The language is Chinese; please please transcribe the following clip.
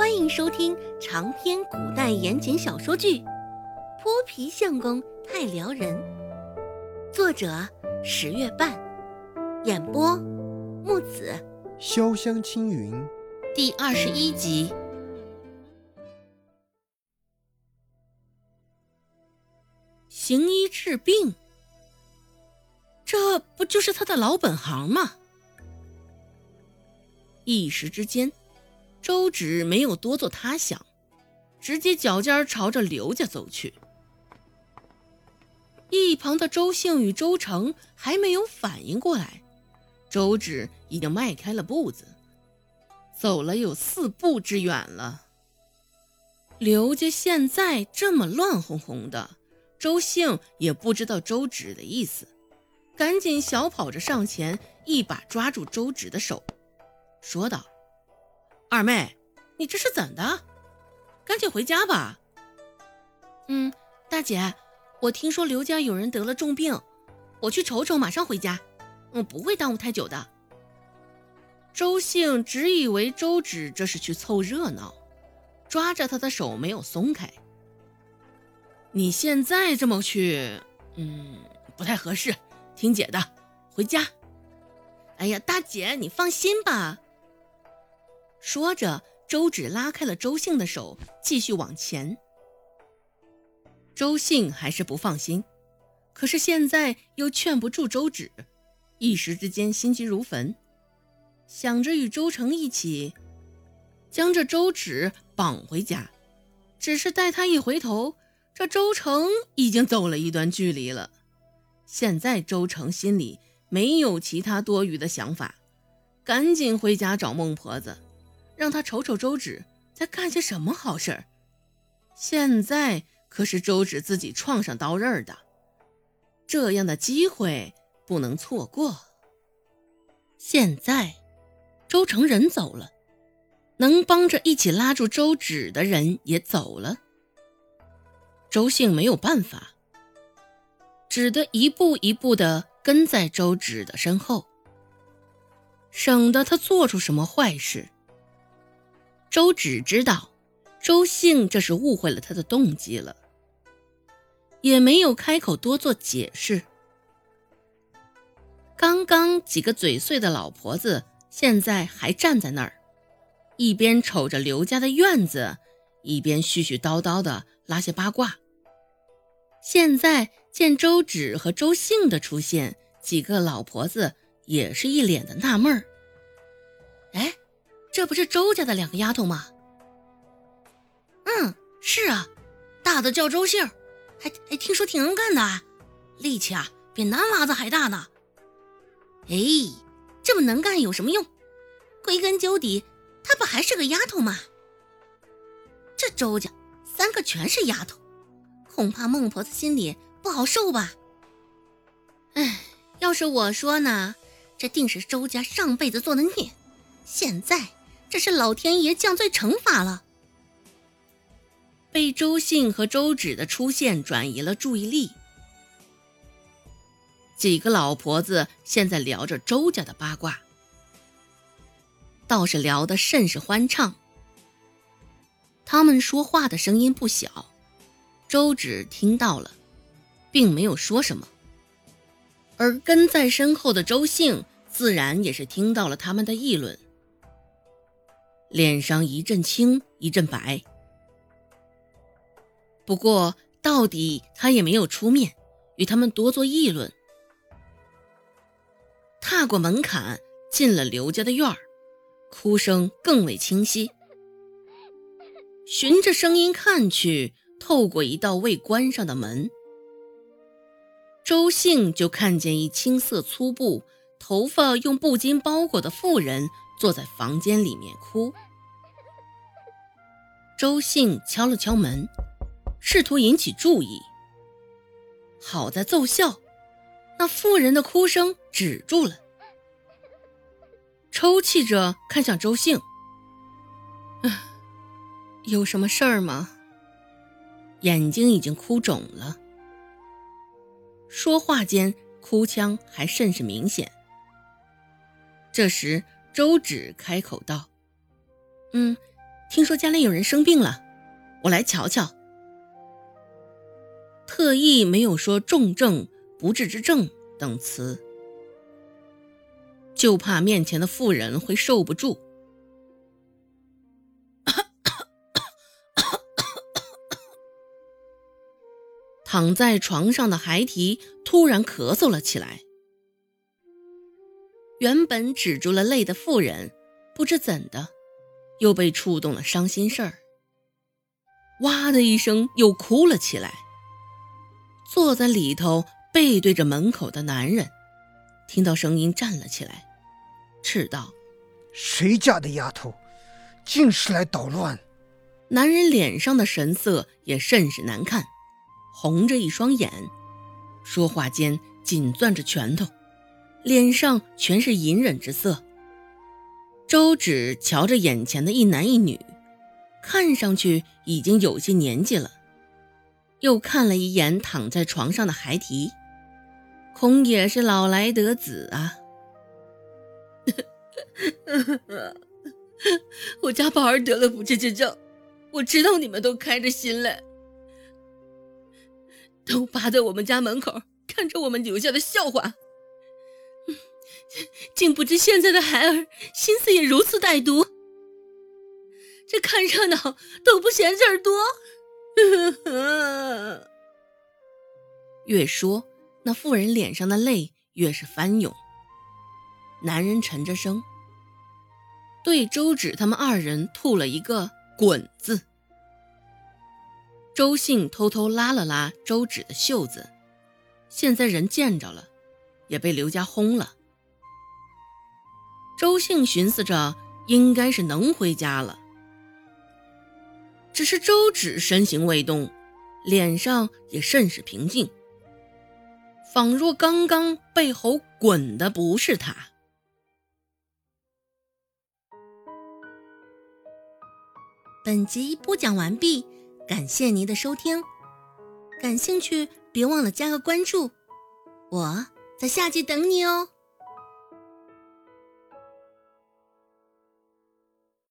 欢迎收听长篇古代言情小说剧《泼皮相公太撩人》，作者十月半，演播木子潇湘青云，第二十一集。行医治病，这不就是他的老本行吗？一时之间。周芷没有多做他想，直接脚尖朝着刘家走去。一旁的周兴与周成还没有反应过来，周芷已经迈开了步子，走了有四步之远了。刘家现在这么乱哄哄的，周兴也不知道周芷的意思，赶紧小跑着上前，一把抓住周芷的手，说道。二妹，你这是怎的？赶紧回家吧。嗯，大姐，我听说刘家有人得了重病，我去瞅瞅，马上回家。嗯，不会耽误太久的。周兴只以为周芷这是去凑热闹，抓着他的手没有松开。你现在这么去，嗯，不太合适。听姐的，回家。哎呀，大姐，你放心吧。说着，周芷拉开了周兴的手，继续往前。周兴还是不放心，可是现在又劝不住周芷，一时之间心急如焚，想着与周成一起将这周芷绑回家。只是待他一回头，这周成已经走了一段距离了。现在周成心里没有其他多余的想法，赶紧回家找孟婆子。让他瞅瞅周芷在干些什么好事儿。现在可是周芷自己撞上刀刃的，这样的机会不能错过。现在周成人走了，能帮着一起拉住周芷的人也走了。周兴没有办法，只得一步一步的跟在周芷的身后，省得他做出什么坏事。周芷知道，周兴这是误会了他的动机了，也没有开口多做解释。刚刚几个嘴碎的老婆子，现在还站在那儿，一边瞅着刘家的院子，一边絮絮叨叨的拉些八卦。现在见周芷和周兴的出现，几个老婆子也是一脸的纳闷儿。哎。这不是周家的两个丫头吗？嗯，是啊，大的叫周杏，还还听说挺能干的，力气啊比男娃子还大呢。哎，这么能干有什么用？归根究底，她不还是个丫头吗？这周家三个全是丫头，恐怕孟婆子心里不好受吧？哎，要是我说呢，这定是周家上辈子做的孽，现在。这是老天爷降罪惩罚了。被周信和周芷的出现转移了注意力，几个老婆子现在聊着周家的八卦，倒是聊得甚是欢畅。他们说话的声音不小，周芷听到了，并没有说什么，而跟在身后的周兴自然也是听到了他们的议论。脸上一阵青一阵白，不过到底他也没有出面与他们多做议论。踏过门槛，进了刘家的院儿，哭声更为清晰。循着声音看去，透过一道未关上的门，周兴就看见一青色粗布、头发用布巾包裹的妇人。坐在房间里面哭。周信敲了敲门，试图引起注意。好在奏效，那妇人的哭声止住了，抽泣着看向周信：“，有什么事儿吗？”眼睛已经哭肿了，说话间哭腔还甚是明显。这时。周芷开口道：“嗯，听说家里有人生病了，我来瞧瞧。”特意没有说重症、不治之症等词，就怕面前的妇人会受不住。躺在床上的孩提突然咳嗽了起来。原本止住了泪的妇人，不知怎的，又被触动了伤心事儿，哇的一声又哭了起来。坐在里头背对着门口的男人，听到声音站了起来，斥道：“谁家的丫头，竟是来捣乱？”男人脸上的神色也甚是难看。红着一双眼，说话间紧攥着拳头，脸上全是隐忍之色。周芷瞧着眼前的一男一女，看上去已经有些年纪了，又看了一眼躺在床上的孩提，恐也是老来得子啊。我家宝儿得了不治之症，我知道你们都开着心嘞。都扒在我们家门口看着我们留下的笑话，竟不知现在的孩儿心思也如此歹毒，这看热闹都不嫌事儿多。越说，那妇人脸上的泪越是翻涌。男人沉着声，对周芷他们二人吐了一个“滚”字。周信偷偷拉了拉周芷的袖子，现在人见着了，也被刘家轰了。周信寻思着，应该是能回家了。只是周芷身形未动，脸上也甚是平静，仿若刚刚被吼滚的不是他。本集播讲完毕。感谢您的收听，感兴趣别忘了加个关注，我在下集等你哦。